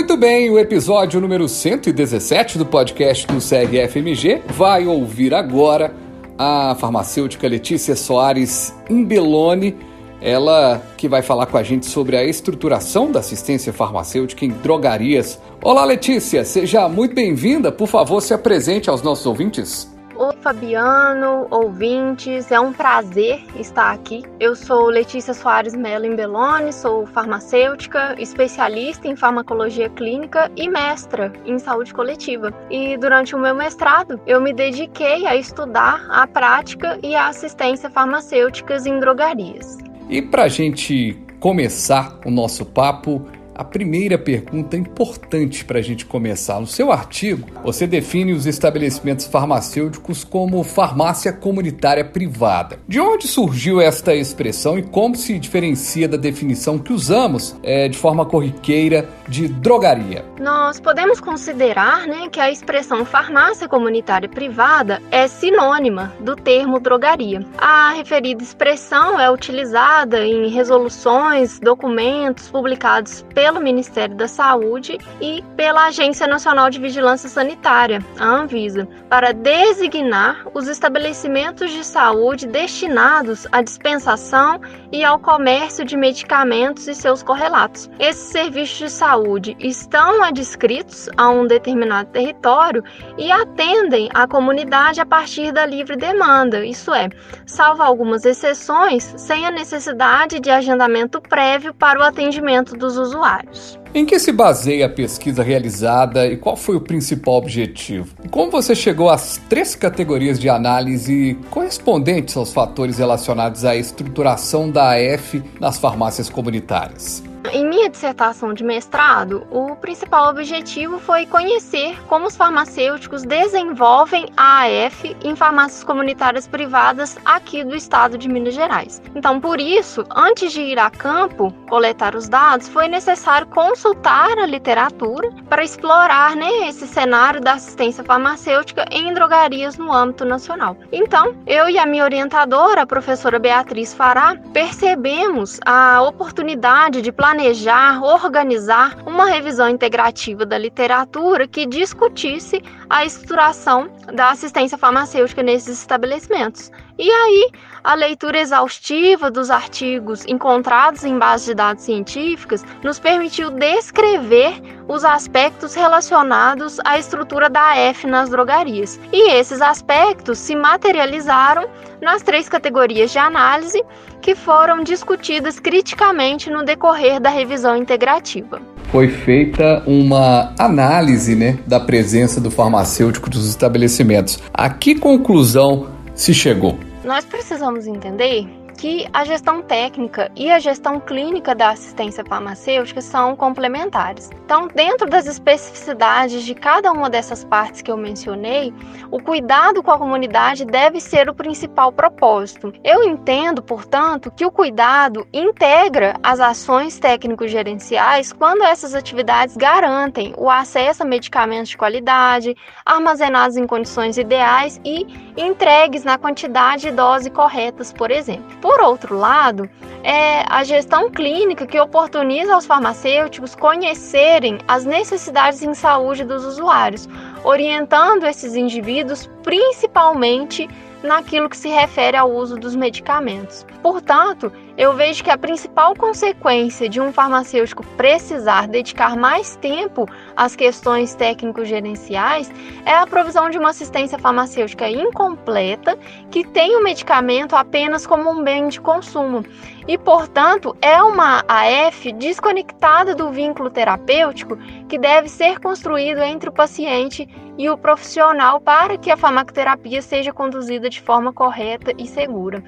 Muito bem, o episódio número 117 do podcast do SEG FMG vai ouvir agora a farmacêutica Letícia Soares Imbelone, ela que vai falar com a gente sobre a estruturação da assistência farmacêutica em drogarias. Olá, Letícia, seja muito bem-vinda. Por favor, se apresente aos nossos ouvintes. Oi, Fabiano, ouvintes, é um prazer estar aqui. Eu sou Letícia Soares Mello Imbelone, sou farmacêutica, especialista em farmacologia clínica e mestra em saúde coletiva. E durante o meu mestrado, eu me dediquei a estudar a prática e a assistência farmacêuticas em drogarias. E para a gente começar o nosso papo, a primeira pergunta importante para a gente começar. No seu artigo, você define os estabelecimentos farmacêuticos como farmácia comunitária privada. De onde surgiu esta expressão e como se diferencia da definição que usamos é, de forma corriqueira de drogaria? Nós podemos considerar né, que a expressão farmácia comunitária privada é sinônima do termo drogaria. A referida expressão é utilizada em resoluções, documentos publicados pela pelo Ministério da Saúde e pela Agência Nacional de Vigilância Sanitária, a Anvisa, para designar os estabelecimentos de saúde destinados à dispensação e ao comércio de medicamentos e seus correlatos. Esses serviços de saúde estão adscritos a um determinado território e atendem a comunidade a partir da livre demanda, isso é, salvo algumas exceções, sem a necessidade de agendamento prévio para o atendimento dos usuários usuários. Em que se baseia a pesquisa realizada e qual foi o principal objetivo? como você chegou às três categorias de análise correspondentes aos fatores relacionados à estruturação da AF nas farmácias comunitárias? Em minha dissertação de mestrado, o principal objetivo foi conhecer como os farmacêuticos desenvolvem a AF em farmácias comunitárias privadas aqui do estado de Minas Gerais. Então, por isso, antes de ir a campo coletar os dados, foi necessário consultar a literatura para explorar né, esse cenário da assistência farmacêutica em drogarias no âmbito nacional. Então, eu e a minha orientadora, a professora Beatriz Fará, percebemos a oportunidade de planejar planejar, organizar uma revisão integrativa da literatura que discutisse a estruturação da assistência farmacêutica nesses estabelecimentos. E aí, a leitura exaustiva dos artigos encontrados em bases de dados científicas nos permitiu descrever os aspectos relacionados à estrutura da AF nas drogarias. E esses aspectos se materializaram nas três categorias de análise que foram discutidas criticamente no decorrer da revisão integrativa. Foi feita uma análise né, da presença do farmacêutico dos estabelecimentos. A que conclusão se chegou? Nós precisamos entender que a gestão técnica e a gestão clínica da assistência farmacêutica são complementares. Então, dentro das especificidades de cada uma dessas partes que eu mencionei, o cuidado com a comunidade deve ser o principal propósito. Eu entendo, portanto, que o cuidado integra as ações técnico-gerenciais quando essas atividades garantem o acesso a medicamentos de qualidade, armazenados em condições ideais e entregues na quantidade e dose corretas, por exemplo. Por outro lado, é a gestão clínica que oportuniza aos farmacêuticos conhecerem as necessidades em saúde dos usuários, orientando esses indivíduos principalmente naquilo que se refere ao uso dos medicamentos. Portanto, eu vejo que a principal consequência de um farmacêutico precisar dedicar mais tempo às questões técnico-gerenciais é a provisão de uma assistência farmacêutica incompleta que tem o medicamento apenas como um bem de consumo e, portanto, é uma AF desconectada do vínculo terapêutico que deve ser construído entre o paciente e o profissional para que a farmacoterapia seja conduzida de forma correta e segura.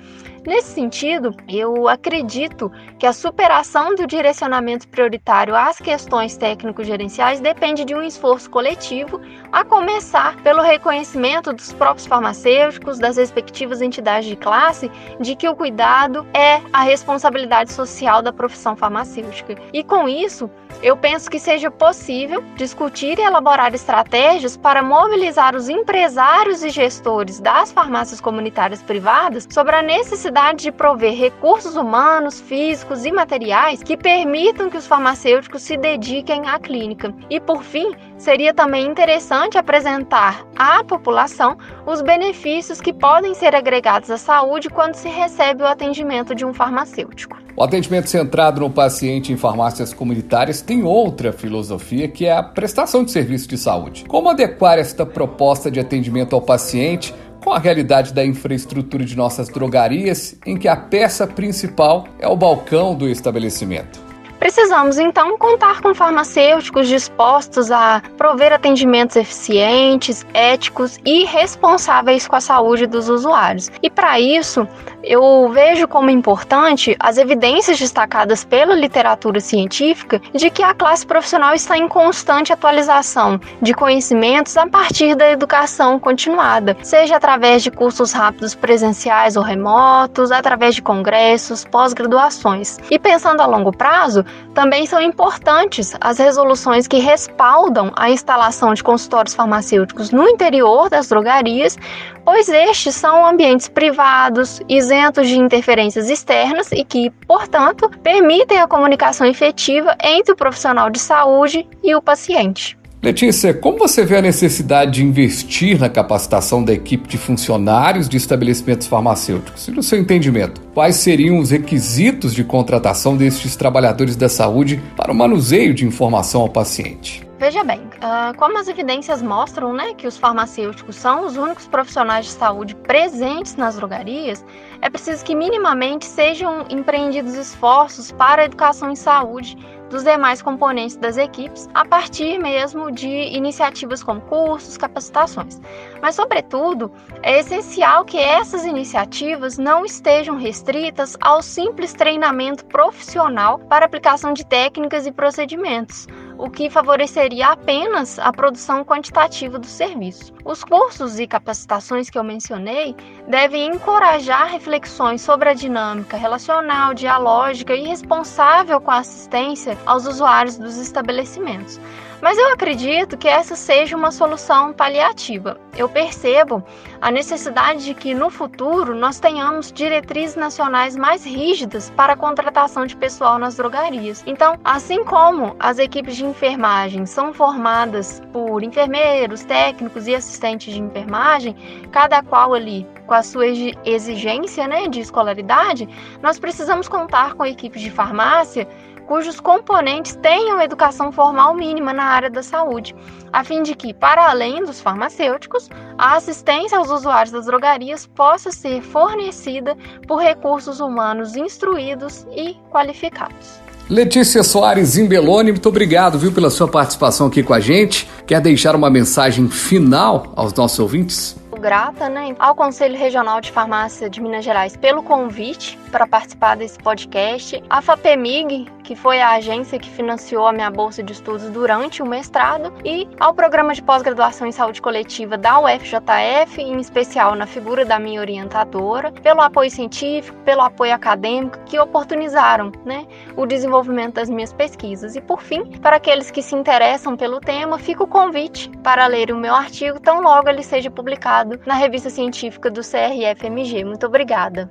Nesse sentido, eu acredito que a superação do direcionamento prioritário às questões técnico-gerenciais depende de um esforço coletivo, a começar pelo reconhecimento dos próprios farmacêuticos, das respectivas entidades de classe, de que o cuidado é a responsabilidade social da profissão farmacêutica. E com isso, eu penso que seja possível discutir e elaborar estratégias para mobilizar os empresários e gestores das farmácias comunitárias privadas sobre a necessidade de prover recursos humanos, físicos e materiais que permitam que os farmacêuticos se dediquem à clínica. E por fim, seria também interessante apresentar à população os benefícios que podem ser agregados à saúde quando se recebe o atendimento de um farmacêutico. O atendimento centrado no paciente em farmácias comunitárias tem outra filosofia que é a prestação de serviço de saúde. Como adequar esta proposta de atendimento ao paciente com a realidade da infraestrutura de nossas drogarias, em que a peça principal é o balcão do estabelecimento? Precisamos então contar com farmacêuticos dispostos a prover atendimentos eficientes, éticos e responsáveis com a saúde dos usuários. E para isso, eu vejo como importante as evidências destacadas pela literatura científica de que a classe profissional está em constante atualização de conhecimentos a partir da educação continuada, seja através de cursos rápidos presenciais ou remotos, através de congressos, pós-graduações. E pensando a longo prazo, também são importantes as resoluções que respaldam a instalação de consultórios farmacêuticos no interior das drogarias, pois estes são ambientes privados, isentos de interferências externas e que, portanto, permitem a comunicação efetiva entre o profissional de saúde e o paciente. Letícia, como você vê a necessidade de investir na capacitação da equipe de funcionários de estabelecimentos farmacêuticos? E no seu entendimento, quais seriam os requisitos de contratação destes trabalhadores da saúde para o manuseio de informação ao paciente? Veja bem, uh, como as evidências mostram né, que os farmacêuticos são os únicos profissionais de saúde presentes nas drogarias, é preciso que minimamente sejam empreendidos esforços para a educação em saúde dos demais componentes das equipes, a partir mesmo de iniciativas como cursos, capacitações. Mas, sobretudo, é essencial que essas iniciativas não estejam restritas ao simples treinamento profissional para aplicação de técnicas e procedimentos o que favoreceria apenas a produção quantitativa do serviço. Os cursos e capacitações que eu mencionei devem encorajar reflexões sobre a dinâmica relacional, dialógica e responsável com a assistência aos usuários dos estabelecimentos. Mas eu acredito que essa seja uma solução paliativa. Eu percebo a necessidade de que no futuro nós tenhamos diretrizes nacionais mais rígidas para a contratação de pessoal nas drogarias. Então, assim como as equipes de enfermagem são formadas por enfermeiros, técnicos e assistentes de enfermagem, cada qual ali com a sua exigência né, de escolaridade, nós precisamos contar com equipes de farmácia cujos componentes tenham educação formal mínima na área da saúde, a fim de que, para além dos farmacêuticos, a assistência aos usuários das drogarias possa ser fornecida por recursos humanos instruídos e qualificados. Letícia Soares Imbeloni, muito obrigado, viu, pela sua participação aqui com a gente. Quer deixar uma mensagem final aos nossos ouvintes? grata né, ao Conselho Regional de Farmácia de Minas Gerais pelo convite para participar desse podcast, a FAPEMIG, que foi a agência que financiou a minha bolsa de estudos durante o mestrado, e ao programa de pós-graduação em saúde coletiva da UFJF, em especial na figura da minha orientadora, pelo apoio científico, pelo apoio acadêmico que oportunizaram né, o desenvolvimento das minhas pesquisas. E por fim, para aqueles que se interessam pelo tema, fica o convite para ler o meu artigo tão logo ele seja publicado na revista científica do CRFMG. Muito obrigada.